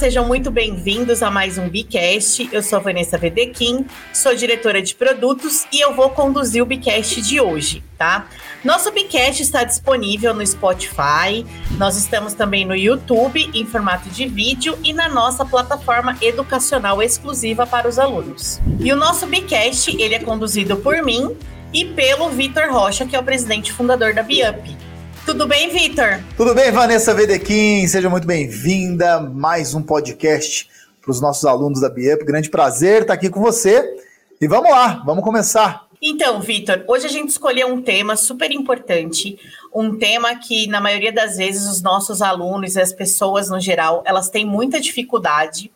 sejam muito bem-vindos a mais um Bicast. Eu sou a Vanessa Vedequim, sou diretora de produtos e eu vou conduzir o Bicast de hoje, tá? Nosso Bicast está disponível no Spotify, nós estamos também no YouTube em formato de vídeo e na nossa plataforma educacional exclusiva para os alunos. E o nosso Bicast, ele é conduzido por mim e pelo Vitor Rocha, que é o presidente fundador da Biup. Tudo bem, Vitor? Tudo bem, Vanessa Vedequim? Seja muito bem-vinda. Mais um podcast para os nossos alunos da Biup. Grande prazer estar aqui com você. E vamos lá, vamos começar. Então, Vitor, hoje a gente escolheu um tema super importante, um tema que na maioria das vezes os nossos alunos e as pessoas no geral, elas têm muita dificuldade,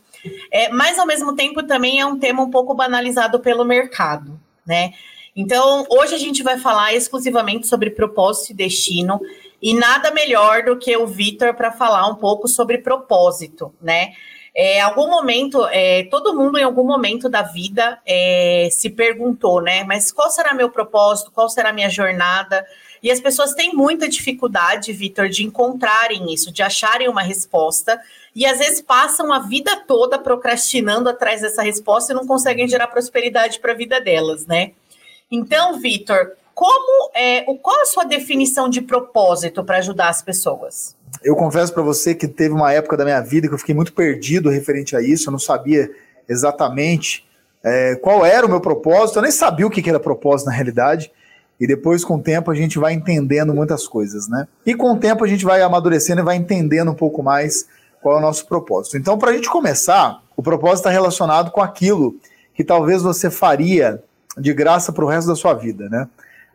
é, mas ao mesmo tempo também é um tema um pouco banalizado pelo mercado, né? Então, hoje a gente vai falar exclusivamente sobre propósito e destino, e nada melhor do que o Vitor para falar um pouco sobre propósito, né? É, algum momento, é, todo mundo em algum momento da vida é, se perguntou, né? Mas qual será meu propósito? Qual será minha jornada? E as pessoas têm muita dificuldade, Vitor, de encontrarem isso, de acharem uma resposta. E às vezes passam a vida toda procrastinando atrás dessa resposta e não conseguem gerar prosperidade para a vida delas, né? Então, Vitor, como é, qual a sua definição de propósito para ajudar as pessoas? Eu confesso para você que teve uma época da minha vida que eu fiquei muito perdido referente a isso, eu não sabia exatamente é, qual era o meu propósito, eu nem sabia o que era propósito na realidade. E depois, com o tempo, a gente vai entendendo muitas coisas, né? E com o tempo, a gente vai amadurecendo e vai entendendo um pouco mais qual é o nosso propósito. Então, para a gente começar, o propósito está relacionado com aquilo que talvez você faria de graça para o resto da sua vida, né?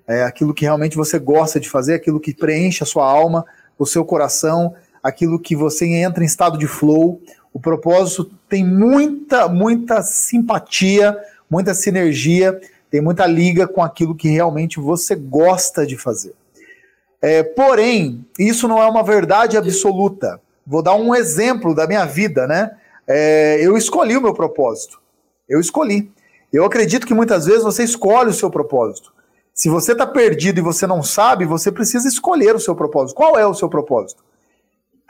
É aquilo que realmente você gosta de fazer, aquilo que preenche a sua alma, o seu coração, aquilo que você entra em estado de flow. O propósito tem muita, muita simpatia, muita sinergia, tem muita liga com aquilo que realmente você gosta de fazer. É, porém, isso não é uma verdade absoluta. Vou dar um exemplo da minha vida, né? É, eu escolhi o meu propósito. Eu escolhi. Eu acredito que muitas vezes você escolhe o seu propósito. Se você está perdido e você não sabe, você precisa escolher o seu propósito. Qual é o seu propósito?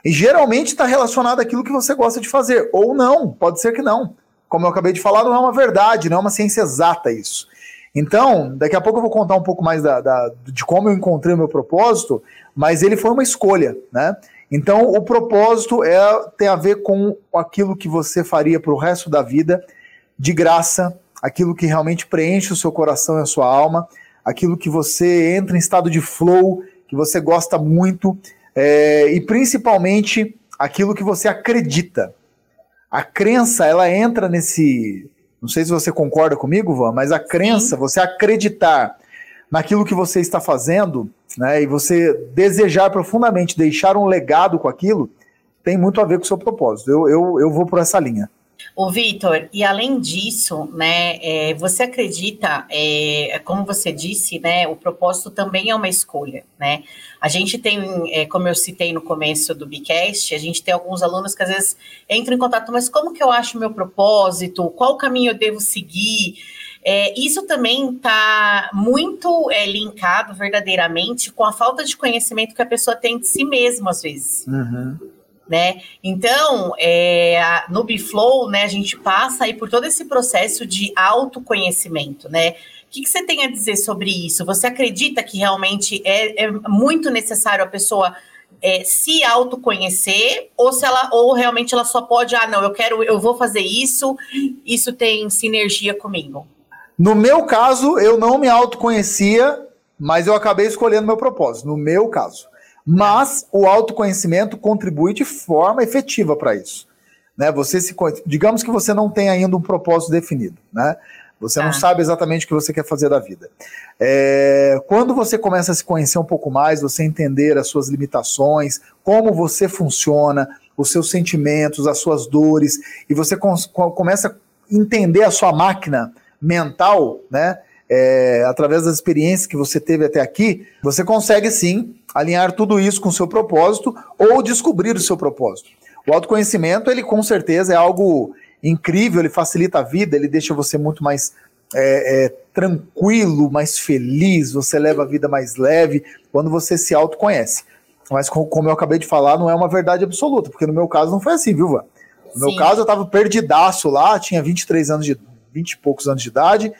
E geralmente está relacionado àquilo que você gosta de fazer. Ou não, pode ser que não. Como eu acabei de falar, não é uma verdade, não é uma ciência exata isso. Então, daqui a pouco eu vou contar um pouco mais da, da, de como eu encontrei o meu propósito, mas ele foi uma escolha, né? Então, o propósito é, tem a ver com aquilo que você faria para o resto da vida, de graça, aquilo que realmente preenche o seu coração e a sua alma, aquilo que você entra em estado de flow, que você gosta muito, é, e principalmente aquilo que você acredita. A crença, ela entra nesse. Não sei se você concorda comigo, Van, mas a crença, Sim. você acreditar naquilo que você está fazendo, né, e você desejar profundamente deixar um legado com aquilo, tem muito a ver com o seu propósito. Eu, eu, eu vou por essa linha. O Vitor, e além disso, né, é, você acredita, é, como você disse, né, o propósito também é uma escolha, né? A gente tem, é, como eu citei no começo do Bicast, a gente tem alguns alunos que às vezes entram em contato, mas como que eu acho meu propósito? Qual caminho eu devo seguir? É, isso também está muito é, linkado verdadeiramente com a falta de conhecimento que a pessoa tem de si mesma, às vezes. Uhum né? Então, é, no Biflow, né, a gente passa aí por todo esse processo de autoconhecimento, né? O que, que você tem a dizer sobre isso? Você acredita que realmente é, é muito necessário a pessoa é, se autoconhecer ou se ela ou realmente ela só pode ah não eu quero eu vou fazer isso isso tem sinergia comigo no meu caso eu não me autoconhecia mas eu acabei escolhendo meu propósito no meu caso mas o autoconhecimento contribui de forma efetiva para isso. Né? Você se, digamos que você não tem ainda um propósito definido, né? Você não ah. sabe exatamente o que você quer fazer da vida. É, quando você começa a se conhecer um pouco mais, você entender as suas limitações, como você funciona, os seus sentimentos, as suas dores, e você começa a entender a sua máquina mental, né? É, através das experiências que você teve até aqui, você consegue sim alinhar tudo isso com o seu propósito ou descobrir o seu propósito. O autoconhecimento, ele com certeza é algo incrível, ele facilita a vida, ele deixa você muito mais é, é, tranquilo, mais feliz, você leva a vida mais leve quando você se autoconhece. Mas como eu acabei de falar, não é uma verdade absoluta, porque no meu caso não foi assim, viu, Van? No meu caso, eu estava perdidaço lá, tinha 23 anos de 20 e poucos anos de idade,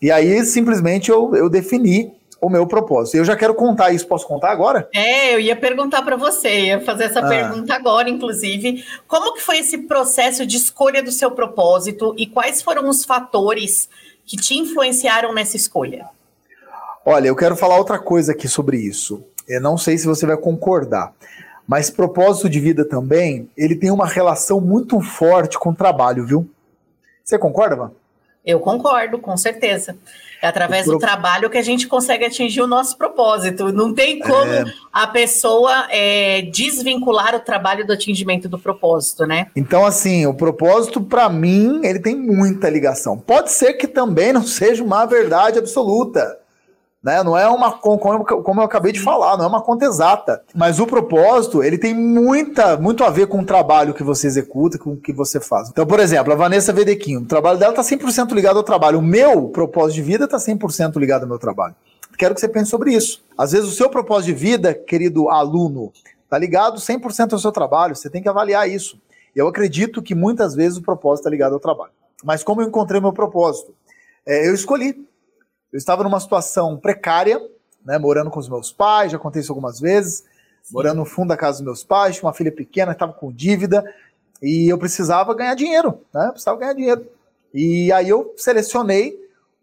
e aí simplesmente eu, eu defini o meu propósito. Eu já quero contar isso, posso contar agora? É, eu ia perguntar para você, ia fazer essa ah. pergunta agora, inclusive. Como que foi esse processo de escolha do seu propósito e quais foram os fatores que te influenciaram nessa escolha? Olha, eu quero falar outra coisa aqui sobre isso. Eu não sei se você vai concordar, mas propósito de vida também, ele tem uma relação muito forte com o trabalho, viu? Você concorda, Van? Eu concordo, com certeza. É através pro... do trabalho que a gente consegue atingir o nosso propósito. Não tem como é... a pessoa é, desvincular o trabalho do atingimento do propósito, né? Então, assim, o propósito, para mim, ele tem muita ligação. Pode ser que também não seja uma verdade absoluta. Né? Não é uma como, eu acabei de falar, não é uma conta exata. Mas o propósito, ele tem muita, muito a ver com o trabalho que você executa, com o que você faz. Então, por exemplo, a Vanessa Vedequinho, o trabalho dela está 100% ligado ao trabalho. O meu propósito de vida está 100% ligado ao meu trabalho. Quero que você pense sobre isso. Às vezes o seu propósito de vida, querido aluno, está ligado 100% ao seu trabalho. Você tem que avaliar isso. Eu acredito que muitas vezes o propósito está ligado ao trabalho. Mas como eu encontrei meu propósito? É, eu escolhi eu estava numa situação precária, né, morando com os meus pais, já contei isso algumas vezes, Sim. morando no fundo da casa dos meus pais, tinha uma filha pequena, estava com dívida, e eu precisava ganhar dinheiro, né? Eu precisava ganhar dinheiro. E aí eu selecionei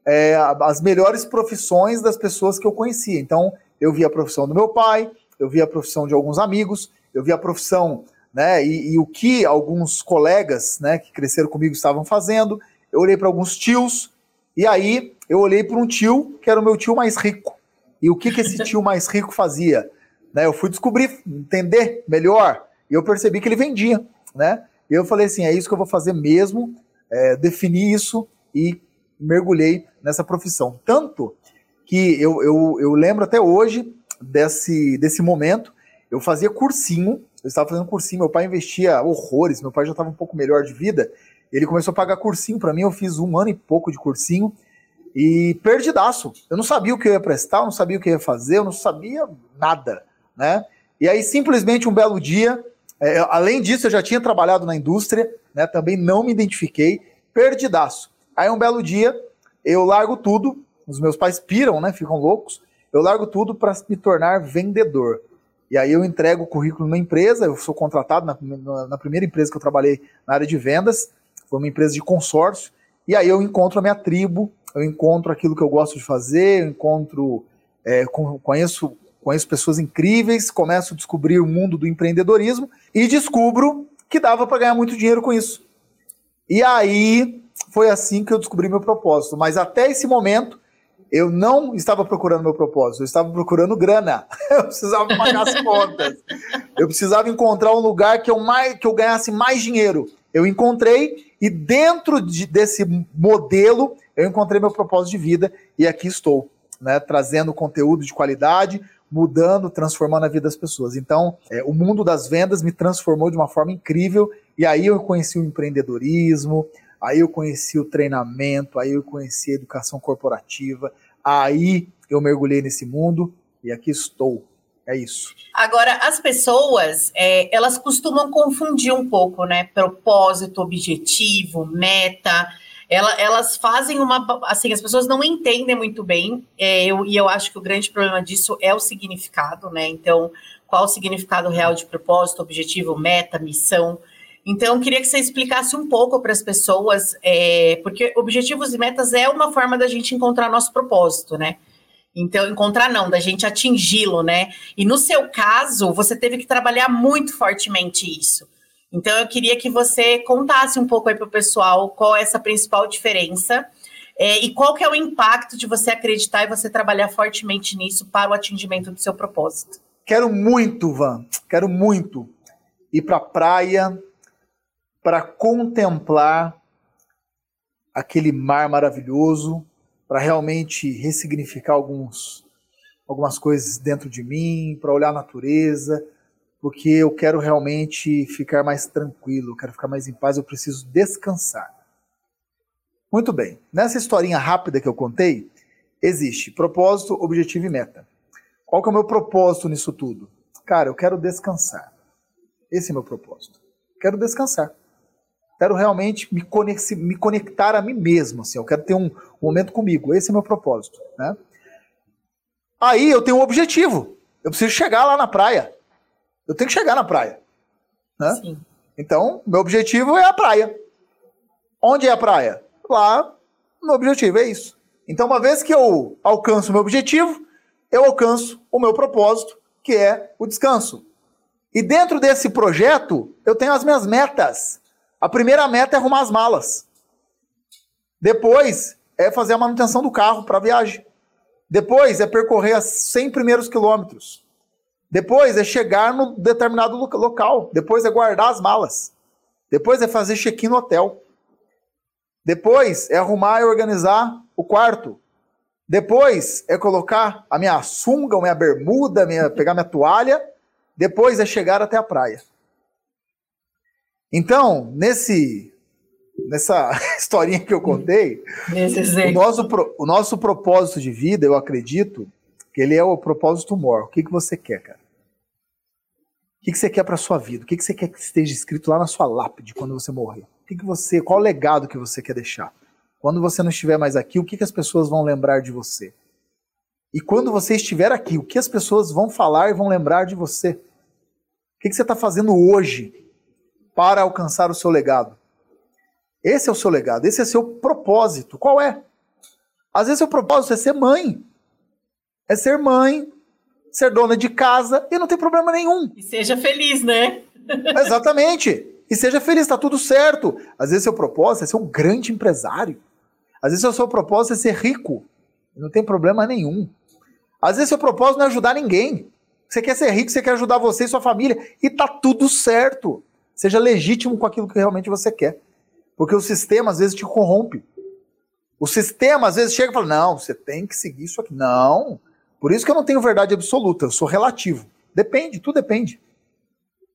é, as melhores profissões das pessoas que eu conhecia. Então, eu vi a profissão do meu pai, eu vi a profissão de alguns amigos, eu vi a profissão, né, e, e o que alguns colegas, né, que cresceram comigo estavam fazendo. Eu olhei para alguns tios, e aí eu olhei para um tio que era o meu tio mais rico. E o que, que esse tio mais rico fazia? Né, eu fui descobrir, entender melhor, e eu percebi que ele vendia. Né? E eu falei assim: é isso que eu vou fazer mesmo, é, defini isso e mergulhei nessa profissão. Tanto que eu, eu, eu lembro até hoje desse, desse momento, eu fazia cursinho, eu estava fazendo cursinho, meu pai investia horrores, meu pai já estava um pouco melhor de vida, ele começou a pagar cursinho para mim, eu fiz um ano e pouco de cursinho, e perdidaço. Eu não sabia o que eu ia prestar, eu não sabia o que eu ia fazer, eu não sabia nada, né? E aí, simplesmente, um belo dia, é, além disso, eu já tinha trabalhado na indústria, né? Também não me identifiquei, perdidaço. Aí, um belo dia, eu largo tudo, os meus pais piram, né? Ficam loucos. Eu largo tudo para me tornar vendedor. E aí eu entrego o currículo numa empresa, eu sou contratado na, na, primeira empresa que eu trabalhei na área de vendas, foi uma empresa de consórcio, e aí eu encontro a minha tribo, eu encontro aquilo que eu gosto de fazer, eu encontro, é, conheço, conheço pessoas incríveis, começo a descobrir o mundo do empreendedorismo e descubro que dava para ganhar muito dinheiro com isso. E aí foi assim que eu descobri meu propósito. Mas até esse momento eu não estava procurando meu propósito, eu estava procurando grana. Eu precisava pagar as contas. Eu precisava encontrar um lugar que eu mais que eu ganhasse mais dinheiro. Eu encontrei e dentro de, desse modelo eu encontrei meu propósito de vida e aqui estou, né, trazendo conteúdo de qualidade, mudando, transformando a vida das pessoas. Então, é, o mundo das vendas me transformou de uma forma incrível e aí eu conheci o empreendedorismo, aí eu conheci o treinamento, aí eu conheci a educação corporativa, aí eu mergulhei nesse mundo e aqui estou. É isso. Agora, as pessoas, é, elas costumam confundir um pouco, né? Propósito, objetivo, meta. Ela, elas fazem uma. Assim, as pessoas não entendem muito bem, é, eu, e eu acho que o grande problema disso é o significado, né? Então, qual o significado real de propósito, objetivo, meta, missão? Então, eu queria que você explicasse um pouco para as pessoas, é, porque objetivos e metas é uma forma da gente encontrar nosso propósito, né? Então, encontrar não, da gente atingi-lo, né? E no seu caso, você teve que trabalhar muito fortemente isso. Então, eu queria que você contasse um pouco aí para o pessoal qual é essa principal diferença é, e qual que é o impacto de você acreditar e você trabalhar fortemente nisso para o atingimento do seu propósito. Quero muito, Van, quero muito ir para a praia para contemplar aquele mar maravilhoso, para realmente ressignificar alguns, algumas coisas dentro de mim, para olhar a natureza, porque eu quero realmente ficar mais tranquilo, eu quero ficar mais em paz, eu preciso descansar. Muito bem, nessa historinha rápida que eu contei, existe propósito, objetivo e meta. Qual que é o meu propósito nisso tudo? Cara, eu quero descansar. Esse é meu propósito. Quero descansar. Quero realmente me, conectar, me conectar a mim mesmo. Assim, eu quero ter um, um momento comigo. Esse é meu propósito. Né? Aí eu tenho um objetivo. Eu preciso chegar lá na praia. Eu tenho que chegar na praia. Né? Sim. Então, meu objetivo é a praia. Onde é a praia? Lá, meu objetivo é isso. Então, uma vez que eu alcanço o meu objetivo, eu alcanço o meu propósito, que é o descanso. E dentro desse projeto, eu tenho as minhas metas. A primeira meta é arrumar as malas. Depois é fazer a manutenção do carro para a viagem. Depois é percorrer os 100 primeiros quilômetros. Depois é chegar no determinado local. Depois é guardar as malas. Depois é fazer check-in no hotel. Depois é arrumar e organizar o quarto. Depois é colocar a minha sunga, a minha bermuda, minha, pegar minha toalha. Depois é chegar até a praia. Então, nesse nessa historinha que eu contei, o nosso, o nosso propósito de vida, eu acredito, que ele é o propósito maior. O que, que você quer, cara? O que, você quer para sua vida? O que, você quer que esteja escrito lá na sua lápide quando você morrer? O que, você, qual o legado que você quer deixar? Quando você não estiver mais aqui, o que, as pessoas vão lembrar de você? E quando você estiver aqui, o que as pessoas vão falar e vão lembrar de você? O que, que você está fazendo hoje para alcançar o seu legado? Esse é o seu legado, esse é o seu propósito. Qual é? Às vezes o propósito é ser mãe. É ser mãe, ser dona de casa e não tem problema nenhum. E seja feliz, né? Exatamente. E seja feliz, tá tudo certo. Às vezes seu propósito é ser um grande empresário. Às vezes seu propósito é ser rico. Não tem problema nenhum. Às vezes seu propósito não é ajudar ninguém. Você quer ser rico, você quer ajudar você e sua família. E tá tudo certo. Seja legítimo com aquilo que realmente você quer. Porque o sistema às vezes te corrompe. O sistema às vezes chega e fala: não, você tem que seguir isso aqui. Não. Por isso que eu não tenho verdade absoluta, eu sou relativo. Depende, tudo depende.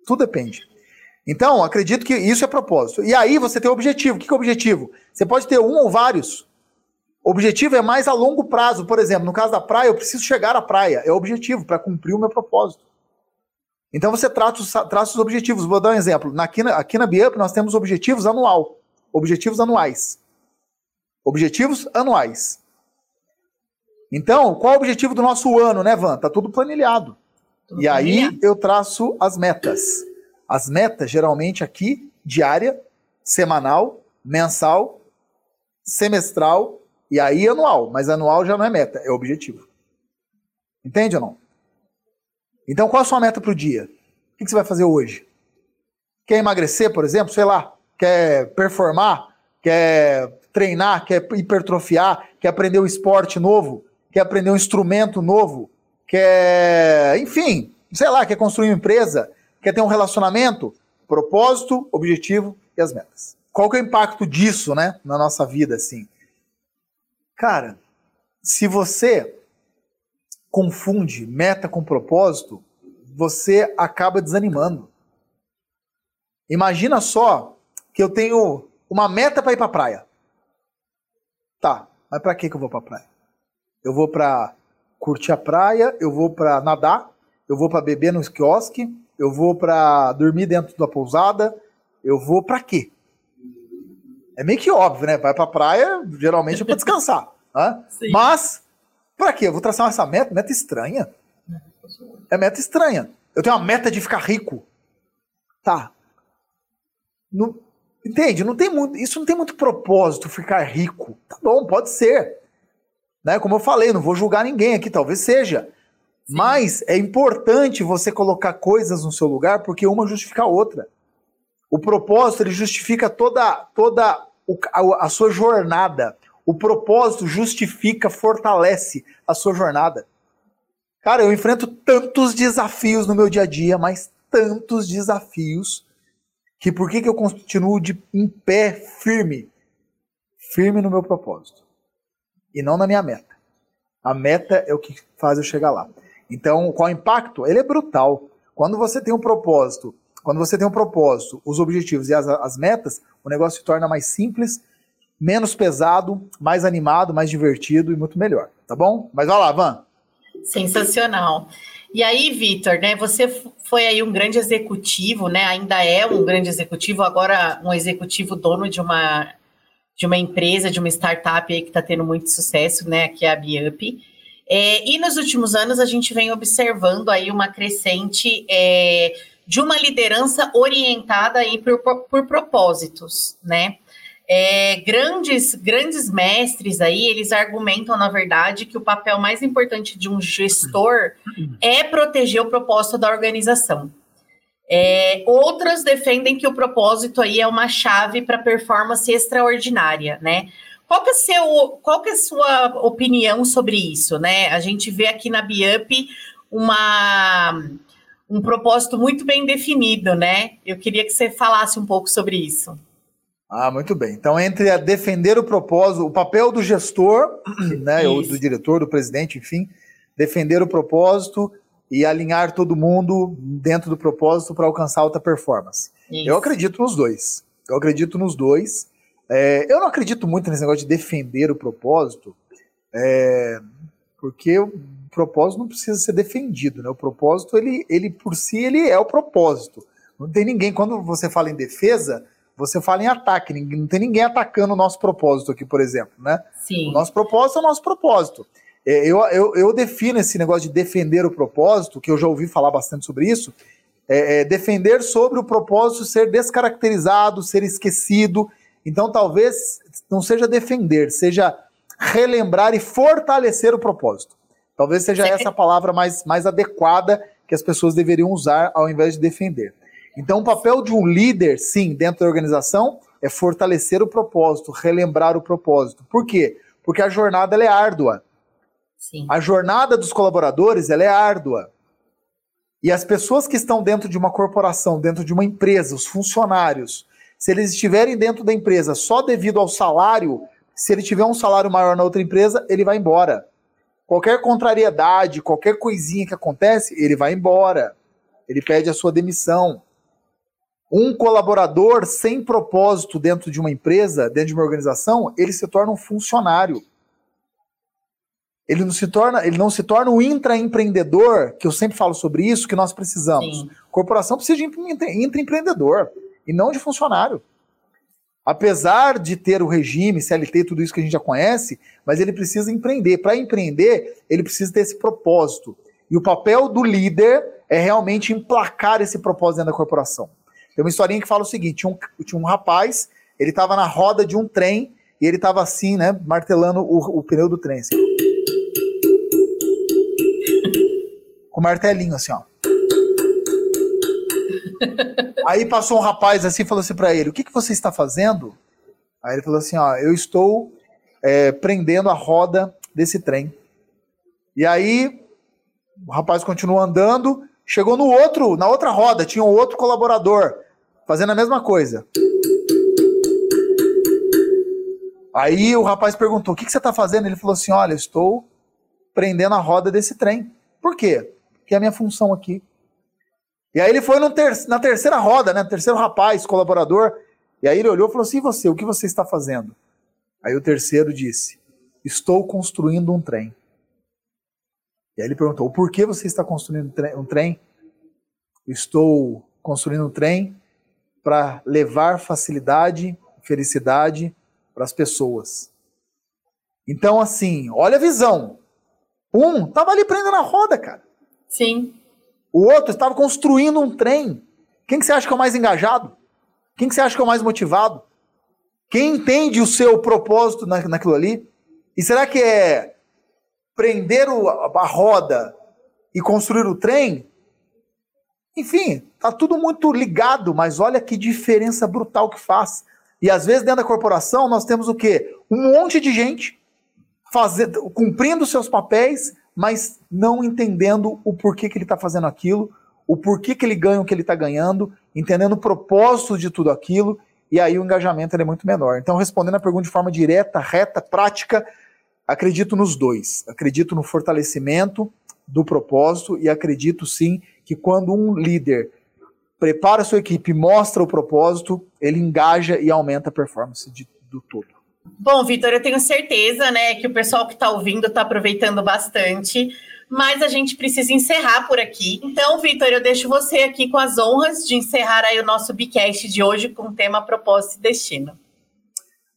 Tudo depende. Então, acredito que isso é propósito. E aí você tem o objetivo. O que é o objetivo? Você pode ter um ou vários. O objetivo é mais a longo prazo. Por exemplo, no caso da praia, eu preciso chegar à praia. É o objetivo para cumprir o meu propósito. Então você traça, traça os objetivos. Vou dar um exemplo. Aqui, na, aqui na Biup nós temos objetivos anual. Objetivos anuais. Objetivos anuais. Então, qual é o objetivo do nosso ano, né, Van? Tá tudo planilhado. Tudo e aí eu traço as metas. As metas, geralmente, aqui, diária, semanal, mensal, semestral e aí anual. Mas anual já não é meta, é objetivo. Entende ou não? Então, qual a sua meta para o dia? O que você vai fazer hoje? Quer emagrecer, por exemplo? Sei lá quer performar, quer treinar, quer hipertrofiar, quer aprender um esporte novo, quer aprender um instrumento novo, quer, enfim, sei lá, quer construir uma empresa, quer ter um relacionamento, propósito, objetivo e as metas. Qual que é o impacto disso, né, na nossa vida, assim? Cara, se você confunde meta com propósito, você acaba desanimando. Imagina só que eu tenho uma meta para ir para praia. Tá, mas para que que eu vou para praia? Eu vou para curtir a praia, eu vou para nadar, eu vou para beber no quiosque, eu vou para dormir dentro da pousada, eu vou para quê? É meio que óbvio, né? Vai pra praia, geralmente é pra descansar. né? Mas, pra quê? Eu vou traçar essa meta, meta estranha. É meta estranha. Eu tenho uma meta de ficar rico. Tá. No, Entende? Não tem muito, isso não tem muito propósito, ficar rico. Tá bom, pode ser. Né? Como eu falei, não vou julgar ninguém aqui, talvez seja. Sim. Mas é importante você colocar coisas no seu lugar, porque uma justifica a outra. O propósito ele justifica toda, toda a, a sua jornada. O propósito justifica, fortalece a sua jornada. Cara, eu enfrento tantos desafios no meu dia a dia, mas tantos desafios que por que, que eu continuo de, em pé firme? Firme no meu propósito. E não na minha meta. A meta é o que faz eu chegar lá. Então, qual é o impacto? Ele é brutal. Quando você tem um propósito, quando você tem um propósito, os objetivos e as, as metas, o negócio se torna mais simples, menos pesado, mais animado, mais divertido e muito melhor. Tá bom? Mas vai lá, Van. Sensacional. E aí, Vitor, né, você foi aí um grande executivo, né, ainda é um grande executivo, agora um executivo dono de uma, de uma empresa, de uma startup aí que está tendo muito sucesso, né, que é a Biup. É, e nos últimos anos a gente vem observando aí uma crescente é, de uma liderança orientada aí por, por propósitos, né? É, grandes, grandes mestres aí, eles argumentam, na verdade, que o papel mais importante de um gestor é proteger o propósito da organização. É, outras defendem que o propósito aí é uma chave para performance extraordinária, né? Qual que, é seu, qual que é a sua opinião sobre isso, né? A gente vê aqui na Biup uma, um propósito muito bem definido, né? Eu queria que você falasse um pouco sobre isso. Ah, muito bem. Então, entre a defender o propósito, o papel do gestor, né, ou do diretor, do presidente, enfim, defender o propósito e alinhar todo mundo dentro do propósito para alcançar alta performance. Isso. Eu acredito nos dois. Eu acredito nos dois. É, eu não acredito muito nesse negócio de defender o propósito, é, porque o propósito não precisa ser defendido, né? O propósito, ele, ele por si, ele é o propósito. Não tem ninguém, quando você fala em defesa, você fala em ataque, não tem ninguém atacando o nosso propósito aqui, por exemplo, né? Sim. O nosso propósito é o nosso propósito. É, eu, eu, eu defino esse negócio de defender o propósito, que eu já ouvi falar bastante sobre isso, é, é defender sobre o propósito ser descaracterizado, ser esquecido. Então, talvez não seja defender, seja relembrar e fortalecer o propósito. Talvez seja Sim. essa a palavra mais, mais adequada que as pessoas deveriam usar ao invés de defender. Então, o papel de um líder, sim, dentro da organização, é fortalecer o propósito, relembrar o propósito. Por quê? Porque a jornada é árdua. Sim. A jornada dos colaboradores ela é árdua. E as pessoas que estão dentro de uma corporação, dentro de uma empresa, os funcionários, se eles estiverem dentro da empresa só devido ao salário, se ele tiver um salário maior na outra empresa, ele vai embora. Qualquer contrariedade, qualquer coisinha que acontece, ele vai embora. Ele pede a sua demissão. Um colaborador sem propósito dentro de uma empresa, dentro de uma organização, ele se torna um funcionário. Ele não se torna, ele não se torna um intraempreendedor, que eu sempre falo sobre isso, que nós precisamos. Sim. Corporação precisa de intraempreendedor e não de funcionário. Apesar de ter o regime, CLT, tudo isso que a gente já conhece, mas ele precisa empreender. Para empreender, ele precisa ter esse propósito. E o papel do líder é realmente emplacar esse propósito dentro da corporação. Tem uma historinha que fala o seguinte: tinha um, tinha um rapaz, ele estava na roda de um trem e ele estava assim, né, martelando o, o pneu do trem. Assim. Com o martelinho, assim, ó. Aí passou um rapaz assim e falou assim para ele: O que, que você está fazendo? Aí ele falou assim: Ó, eu estou é, prendendo a roda desse trem. E aí o rapaz continuou andando, chegou no outro, na outra roda, tinha um outro colaborador fazendo a mesma coisa. Aí o rapaz perguntou: O que, que você está fazendo? Ele falou assim: Olha, estou prendendo a roda desse trem. Por quê? Porque é a minha função aqui. E aí ele foi ter na terceira roda, né? Terceiro rapaz, colaborador. E aí ele olhou e falou assim: você, o que você está fazendo? Aí o terceiro disse: Estou construindo um trem. E aí ele perguntou: Por que você está construindo um trem? Estou construindo um trem para levar facilidade, felicidade para as pessoas. Então, assim, olha a visão. Um estava ali prendendo a roda, cara. Sim. O outro estava construindo um trem. Quem que você acha que é o mais engajado? Quem que você acha que é o mais motivado? Quem entende o seu propósito na, naquilo ali? E será que é prender o, a roda e construir o trem? Enfim, tá tudo muito ligado, mas olha que diferença brutal que faz. E às vezes dentro da corporação nós temos o quê? Um monte de gente fazendo, cumprindo seus papéis, mas não entendendo o porquê que ele está fazendo aquilo, o porquê que ele ganha o que ele está ganhando, entendendo o propósito de tudo aquilo, e aí o engajamento é muito menor. Então, respondendo a pergunta de forma direta, reta, prática, acredito nos dois. Acredito no fortalecimento do propósito e acredito sim que quando um líder prepara a sua equipe, mostra o propósito, ele engaja e aumenta a performance de, do todo. Bom, Vitor, eu tenho certeza, né, que o pessoal que está ouvindo está aproveitando bastante. mas a gente precisa encerrar por aqui. Então, Vitor, eu deixo você aqui com as honras de encerrar aí o nosso Bicast de hoje com o tema Propósito e Destino.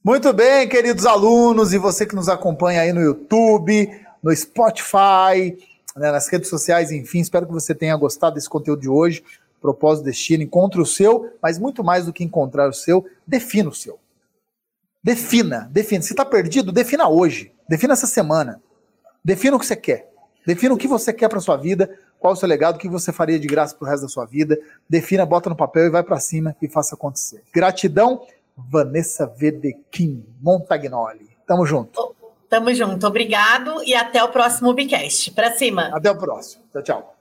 Muito bem, queridos alunos, e você que nos acompanha aí no YouTube, no Spotify, né, nas redes sociais, enfim, espero que você tenha gostado desse conteúdo de hoje. Propósito, destino, encontre o seu, mas muito mais do que encontrar o seu, defina o seu. Defina, defina. Se está perdido, defina hoje, defina essa semana. Defina o que você quer. Defina o que você quer para sua vida, qual o seu legado, o que você faria de graça para o resto da sua vida. Defina, bota no papel e vai para cima e faça acontecer. Gratidão, Vanessa Vedequim Montagnoli. Tamo junto. Tamo junto. Obrigado e até o próximo Bicast. Para cima. Até o próximo. Tchau, tchau.